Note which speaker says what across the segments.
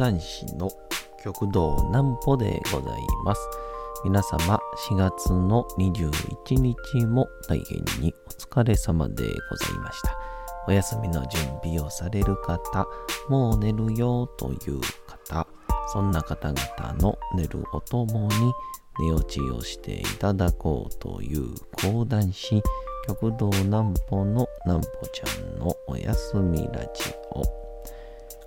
Speaker 1: 談師の極道南歩でございます。皆様4月の21日も大変にお疲れ様でございました。お休みの準備をされる方、もう寝るよという方、そんな方々の寝るおともに寝落ちをしていただこうという講談師、極道南歩の南歩ちゃんのおやすみラジオ。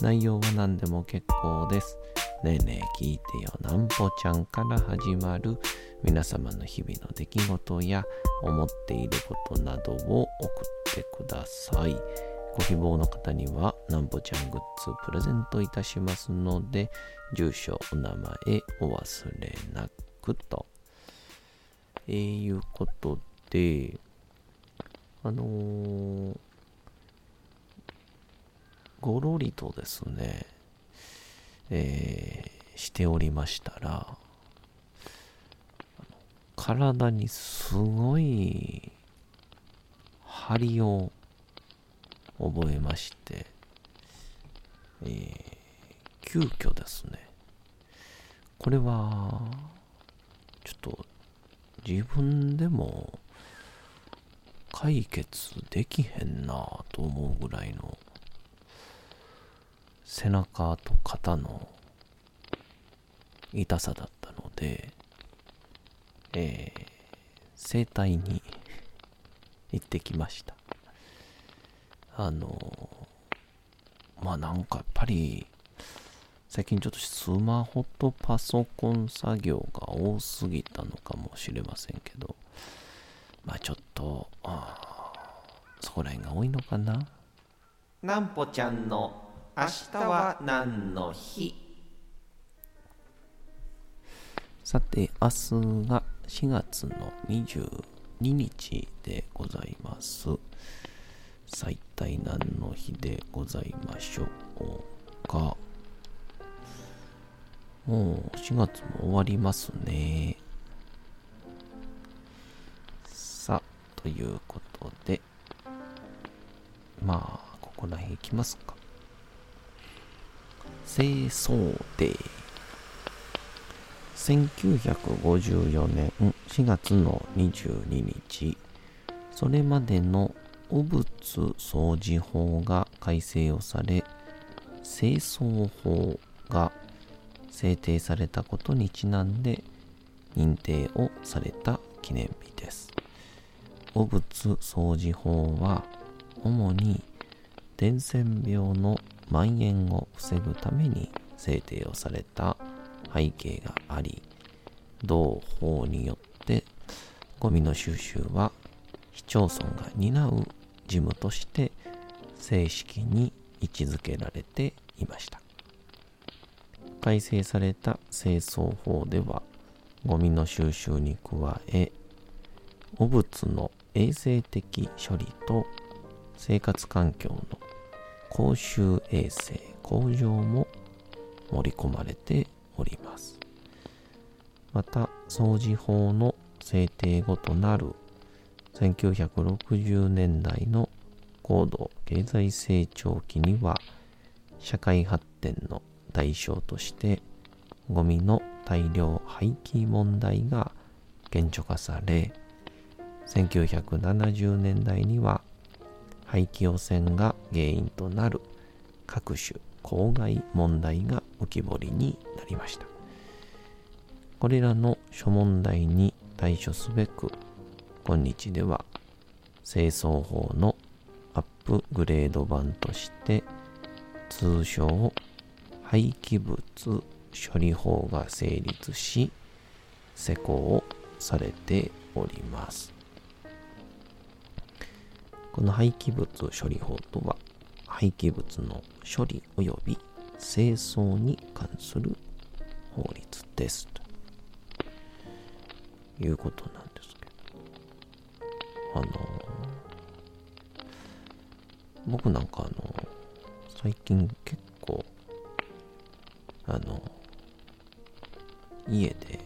Speaker 1: 内容は何でも結構です。ねえねえ聞いてよなんぽちゃんから始まる皆様の日々の出来事や思っていることなどを送ってください。ご希望の方にはなんぽちゃんグッズプレゼントいたしますので、住所、お名前お忘れなくと。えー、いうことで、あのー、ごろりとですね、えー、しておりましたら、体にすごい張りを覚えまして、えー、急遽ですね、これは、ちょっと自分でも解決できへんなと思うぐらいの背中と肩の痛さだったので、えー、整体に行ってきました。あの、まあなんかやっぱり、最近ちょっとスマホとパソコン作業が多すぎたのかもしれませんけど、まあちょっと、あそこら辺が多いのかな。
Speaker 2: なんぽちゃんの明日は何の日？
Speaker 1: さて、明日が4月の22日でございます。さあ、一体何の日でございましょうか？もう4月も終わりますね。さあ、ということで、まあ、ここら辺いきますか。清掃デー。1954年4月の22日、それまでの汚物掃除法が改正をされ、清掃法が制定されたことにちなんで認定をされた記念日です。汚物掃除法は主に伝染病の蔓延を防ぐために制定をされた背景があり、同法によってゴミの収集は市町村が担う事務として正式に位置づけられていました。改正された清掃法では、ゴミの収集に加え、汚物の衛生的処理と生活環境の公衆衛生向上も盛り込まれております。また、掃除法の制定後となる1960年代の高度経済成長期には、社会発展の代償として、ゴミの大量廃棄問題が顕著化され、1970年代には廃棄汚染が原因となる各種公害問題が浮き彫りになりました。これらの諸問題に対処すべく、今日では清掃法のアップグレード版として、通称廃棄物処理法が成立し、施行されております。この廃棄物処理法とは、廃棄物の処理及び清掃に関する法律ですということなんですけどあの僕なんかあの最近結構あの家で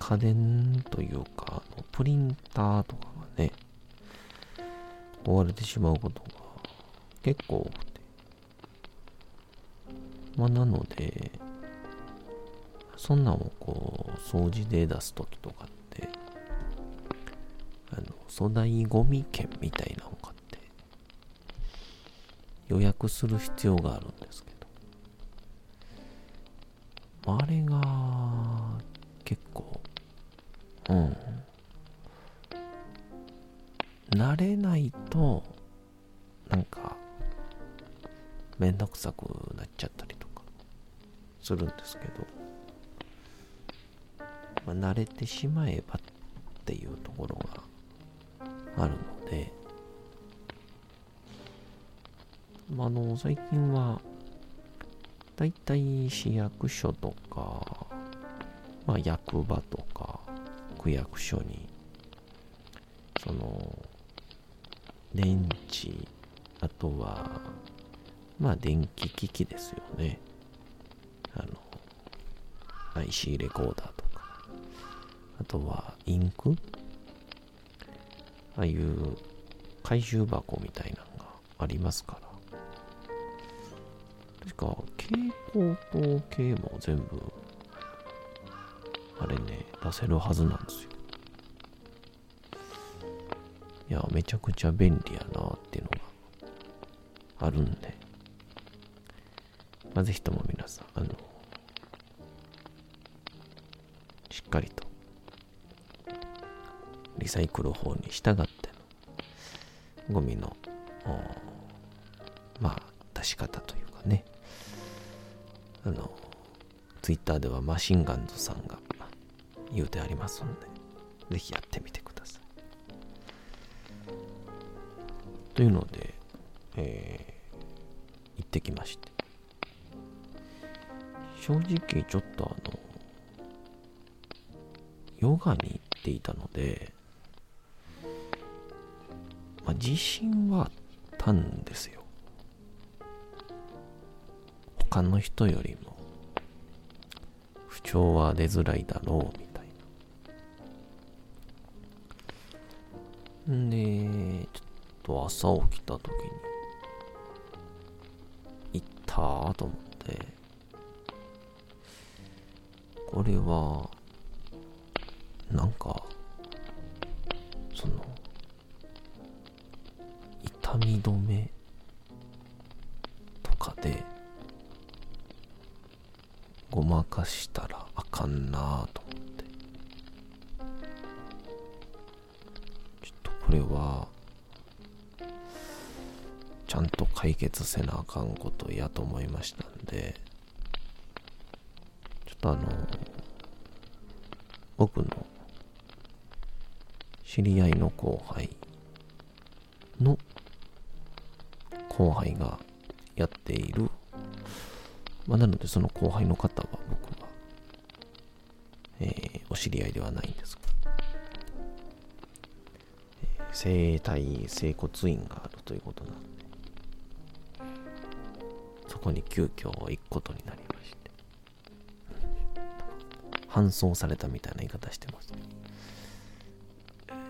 Speaker 1: 家電というかあのプリンターとかがね壊れてしまうことが結構多くて。まあなのでそんなんをこう掃除で出す時とかってあの粗大ゴミ券みたいなのを買って予約する必要があるんですけど。あれてしまえばっていうところがあるので、まあ、あの最近はだいたい市役所とか、まあ、役場とか区役所にその電池あとはまあ電気機器ですよね。あの IC レコーダーとあとはインク？ああいう回収箱みたいなのがありますから。確か蛍光灯系も全部あれね出せるはずなんですよ。いやめちゃくちゃ便利やなっていうのがあるんで。まあ、ぜひとも皆さんあのしっかりとリサイクル法に従ってのゴミのまあ出し方というかね。あのツイッターではマシンガンズさんが言うてありますんでぜひやってみてください。というので、えー、行ってきまして。正直ちょっとあのヨガに行っていたので、まあ、自信はあったんですよ。他の人よりも。不調は出づらいだろうみたいな。んでちょっと朝起きた時に行ったと思って。これはなんか痛み止めとかでごまかしたらあかんなと思って。ちょっとこれはちゃんと解決せなあかんことやと思いましたんでちょっとあの僕の知り合いの後輩の後輩がやっている。まあ、なのでその後輩の方は僕は、えー、お知り合いではないんですが、えー、生体整骨院があるということなんで。そこに急遽行くことになりまして。搬送されたみたいな言い方してます、ね、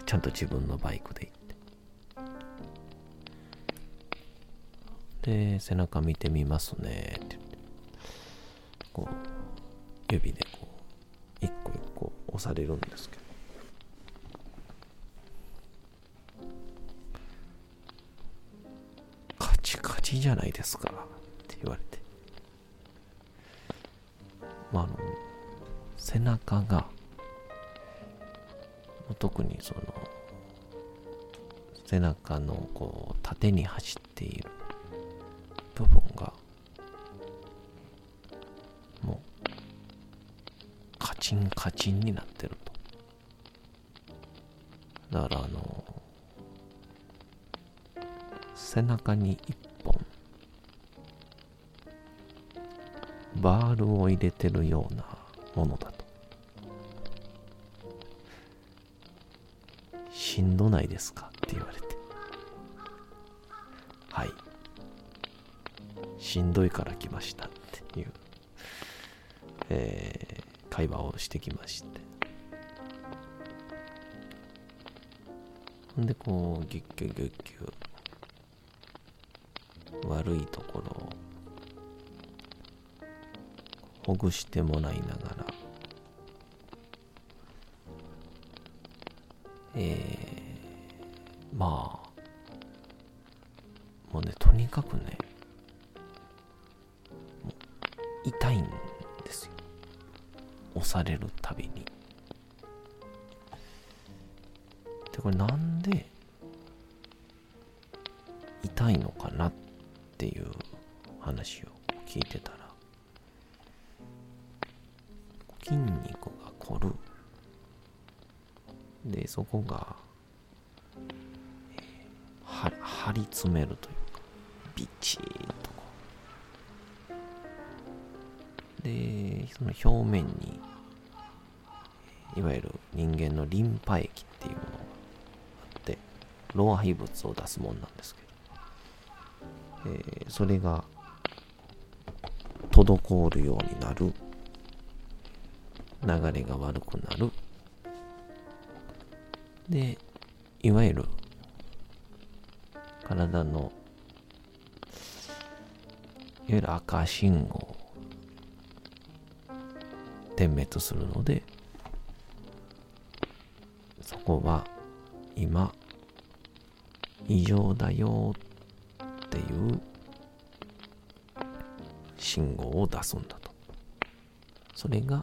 Speaker 1: ちゃんと自分のバイクで行って。で背中見てみますね。って言ってこう指でこう一個一個押されるんですけど。カチカチじゃないですかって言われて。まああの背中が特にその背中のこう縦に走っている部分がもうカチンカチンになってるとだからあの背中に一本バールを入れてるようなものだと。しんどないですか？って言われて。しんどいから来ましたっていう、えー、会話をしてきまして。んで、こう、ギュッギュッギュッギュ悪いところをほぐしてもらいながら、えー、まあ、もうね、とにかくね、されるたびに。で、これなんで痛いのかなっていう話を聞いてたら、筋肉が凝る。で、そこが、えー、張り詰めるというか、ビチーンとこう。で、その表面に、いわゆる人間のリンパ液っていうものがあって、老廃物を出すもんなんですけど、えー、それが滞るようになる流れが悪くなる。で、いわゆる体のいわゆる赤信号点滅するのでそこは今異常だよっていう信号を出すんだと。それが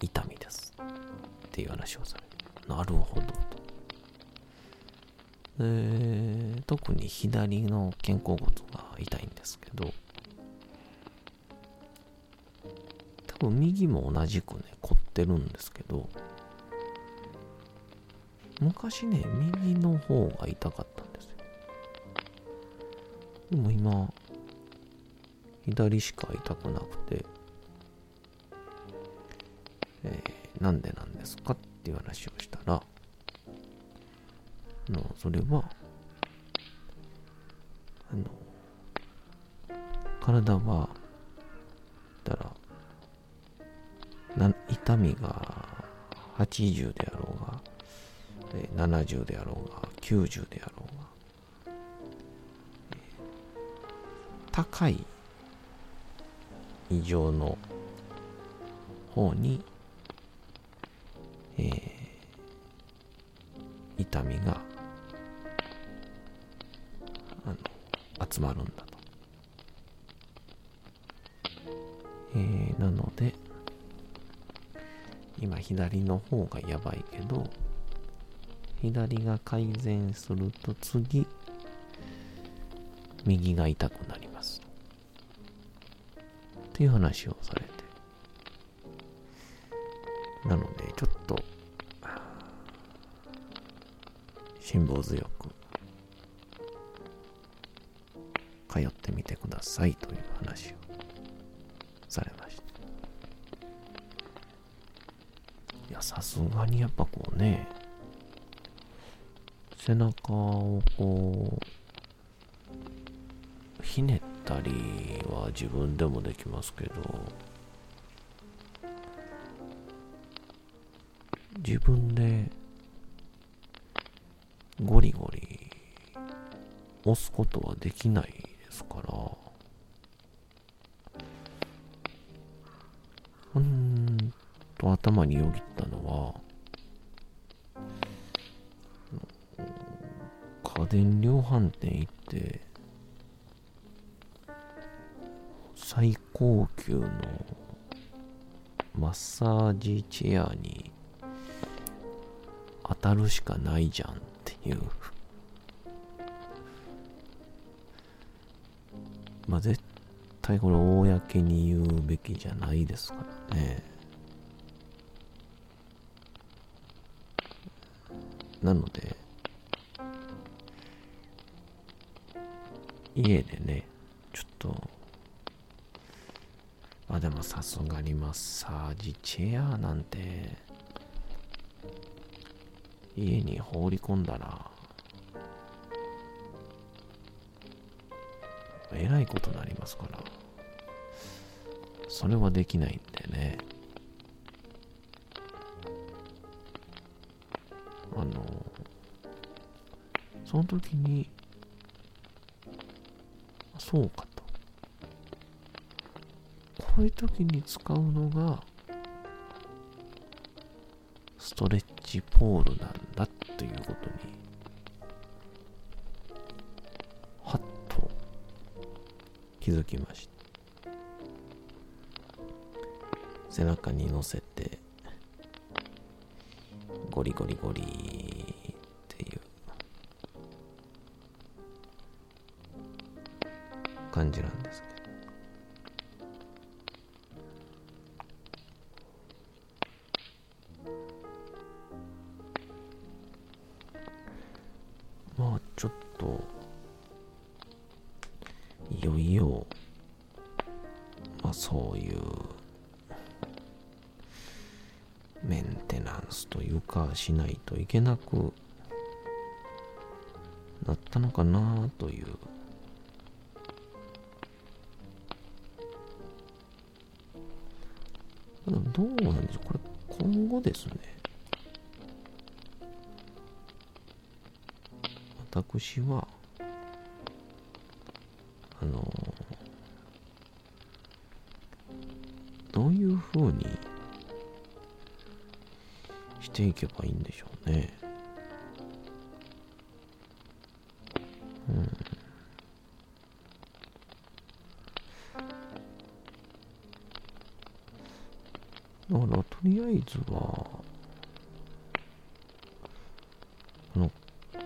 Speaker 1: 痛みですっていう話をされてなるほどと。で特に左の肩甲骨が痛いんですけど多分右も同じくね凝ってるんですけど昔ね右の方が痛かったんですよ。でも今左しか痛くなくてえー、なんでなんですかっていう話をしたら、のそれは、あの、体は、たら、な痛みが80であろうが、えー、70であろうが、90であろうが、高い異常の方にえー、痛みがあの集まるんだと。えー、なので今左の方がやばいけど左が改善すると次右が痛くなりますっていう話をされてなので、ちょっと、辛抱強く、通ってみてくださいという話をされました。いや、さすがにやっぱこうね、背中をこう、ひねったりは自分でもできますけど、自分でゴリゴリ押すことはできないですから、電量販店行って、最高級のマッサージチェアに当たるしかないじゃんっていう。まあ絶対これ公に言うべきじゃないですからね。なので家でねちょっと。まあでもさすがにマッサージチェアなんて。家に放り込んだら。えらいことになりますから。それはできないんでね。あのその時にそうかと。こういう時に使うのがストレッチポールなんだということにはっと気づきました。背中に乗せてゴリゴリゴリじなんですけど。まあちょっといよいよまあそういうメンテナンスというかしないといけなくなったのかなというどうなんでしょうこれ今後ですね私はあのどういうふうにしていけばいいんでしょうね。だから、とりあえずは、この、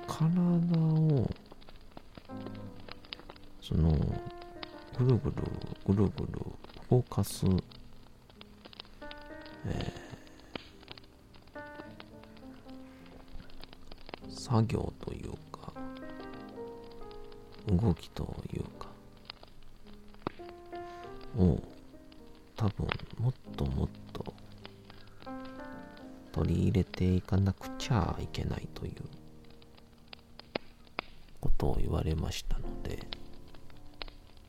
Speaker 1: 体を、その、ぐるぐる、ぐるぐる動かす、えー作業というか動きというかをていかなくちゃいけないということを言われましたので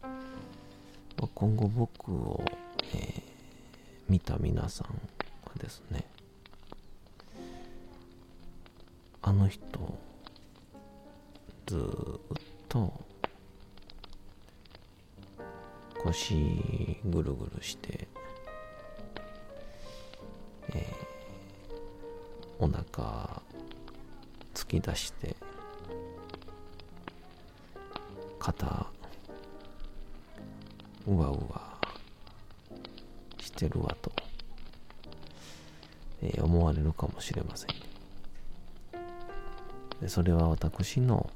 Speaker 1: まあ今後僕を、えー見た皆さんはですねあの人ずっと腰ぐるぐるして、ーお腹突き出して肩うわうわしてるわと、えー思われるかもしれません。でそれは私の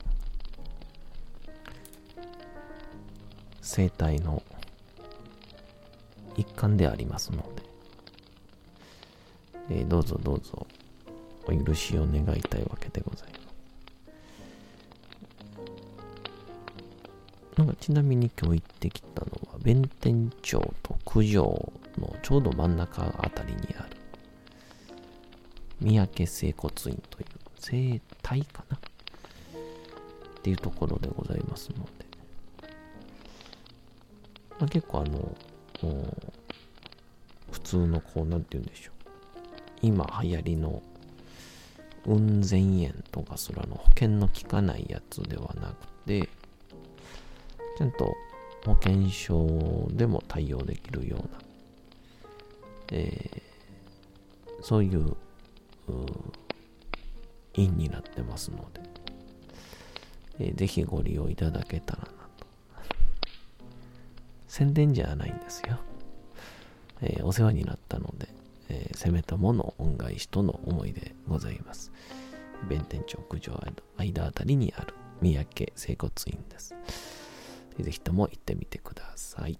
Speaker 1: 生態の一環でありますので、えーどうぞどうぞ。許しを願いたいわけでございます。なんかちなみに今日行ってきたのは弁天町と九条のちょうど真ん中あたりにある。三宅整骨院という整体かな。っていうところでございますので、まあ、結構あの普通のこうなんて言うんでしょう。今流行りの雲仙炎とかすらの保険の効かないやつではなくてちゃんと保険証でも対応できるような、えーそういうう院になってますので、えーぜひご利用いただけたらなと。宣伝じゃないんですよ。えーお世話になったので、えー、攻めたもの恩返しとの思いでございます。弁天町屋上間あたりにある三宅整骨院です。ぜひとも行ってみてください。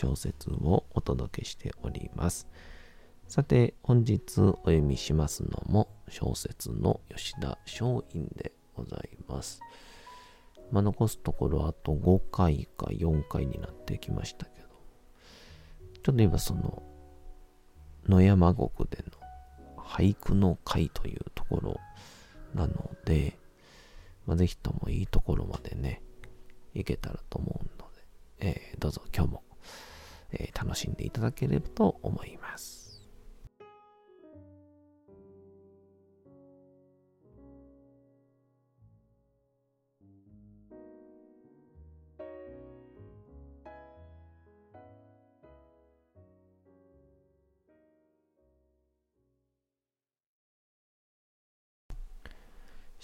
Speaker 1: 小説をお届けしております。さて、本日お読みしますのも小説の吉田松陰でございます。まあ、残すところあと5回か4回になってきましたけど、ちょっと今その野山国での俳句の会というところなので、まあ、ぜひともいいところまでね、いけたらと思うので、えー、どうぞ今日も、え、楽しんでいただければと思います。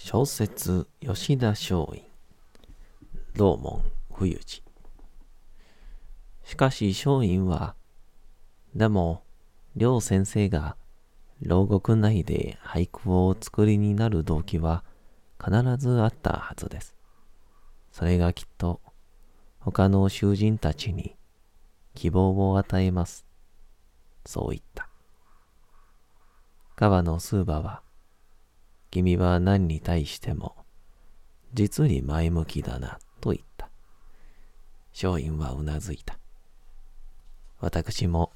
Speaker 1: 小説吉田松陰道門冬治しかし松陰はでも両先生が牢獄内で俳句をお作りになる動機は必ずあったはずですそれがきっと他の囚人たちに希望を与えますそう言った川野スーバは君は何に対しても、実に前向きだな、と言った。松陰はうなずいた。私も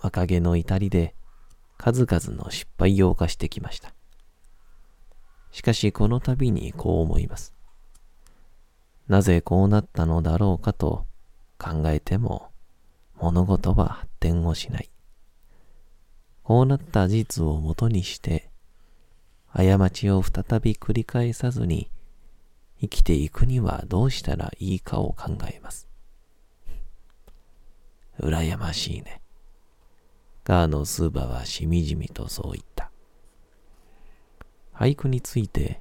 Speaker 1: 若気の至りで数々の失敗を犯してきました。しかしこの度にこう思います。なぜこうなったのだろうかと考えても物事は発展をしない。こうなった事実をもとにして過ちを再び繰り返さずに生きていくにはどうしたらいいかを考えます。羨ましいね。ガーのスーバはしみじみとそう言った。俳句について、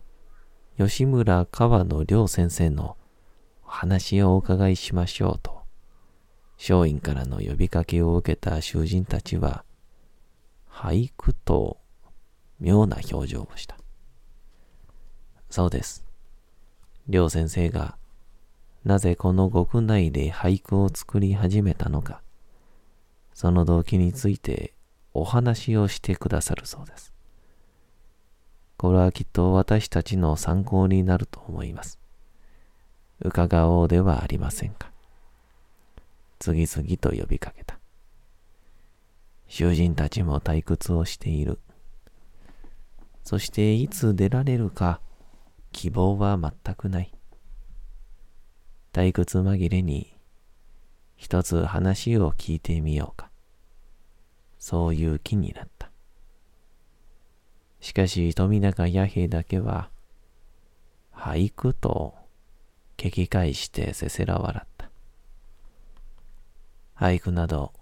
Speaker 1: 吉村川野良先生のお話をお伺いしましょうと、松陰からの呼びかけを受けた囚人たちは、俳句と妙な表情をした。そうです。両先生がなぜこの獄内で俳句を作り始めたのか、その動機についてお話をしてくださるそうです。これはきっと私たちの参考になると思います。伺おうではありませんか。次々と呼びかけた。囚人たちも退屈をしている。そしていつ出られるか希望は全くない。退屈紛れに一つ話を聞いてみようか。そういう気になった。しかし富永弥平だけは俳句と聞き返してせせら笑った。俳句など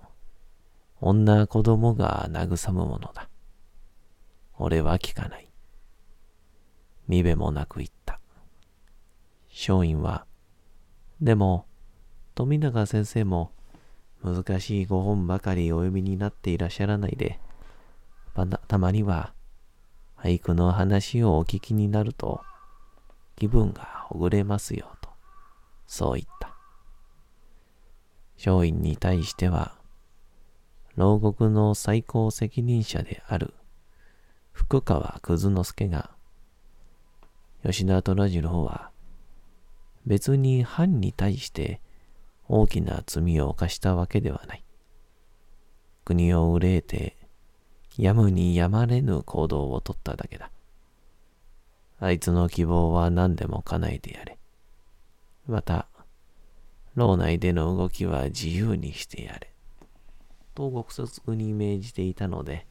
Speaker 1: 女子供が慰むものだ。俺は聞かない。見べもなく言った。松陰は、でも、富永先生も難しいご本ばかりお読みになっていらっしゃらないで、たまには俳句の話をお聞きになると気分がほぐれますよと、そう言った。松陰に対しては、牢獄の最高責任者である福川久之助が、吉田虎次郎は別に藩に対して大きな罪を犯したわけではない。国を憂えて、やむにやまれぬ行動をとっただけだ。あいつの希望は何でも叶えてやれ。また、牢内での動きは自由にしてやれ。と獄卒に命じていたので、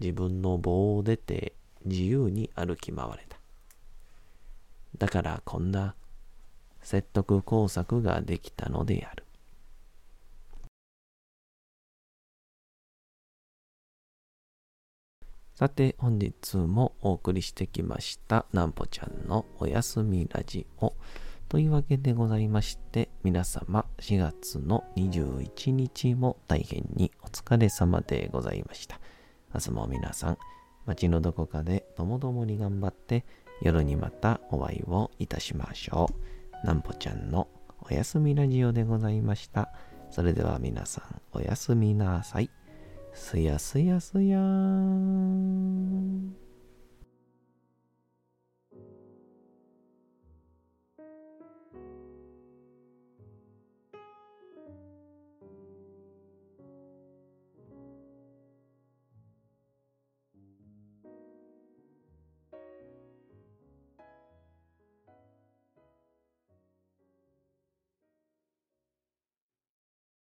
Speaker 1: 自分の棒を出て自由に歩き回れた。だからこんな説得工作ができたのである。さて本日もお送りしてきましたなんぽちゃんのおやすみラジオ。というわけでございまして皆様4月の21日も大変にお疲れ様でございました。明日も皆さん街のどこかでともどもに頑張って夜にまたお会いをいたしましょう。なんぽちゃんのおやすみラジオでございました。それでは皆さん、おやすみなさい。すやすやすやーん。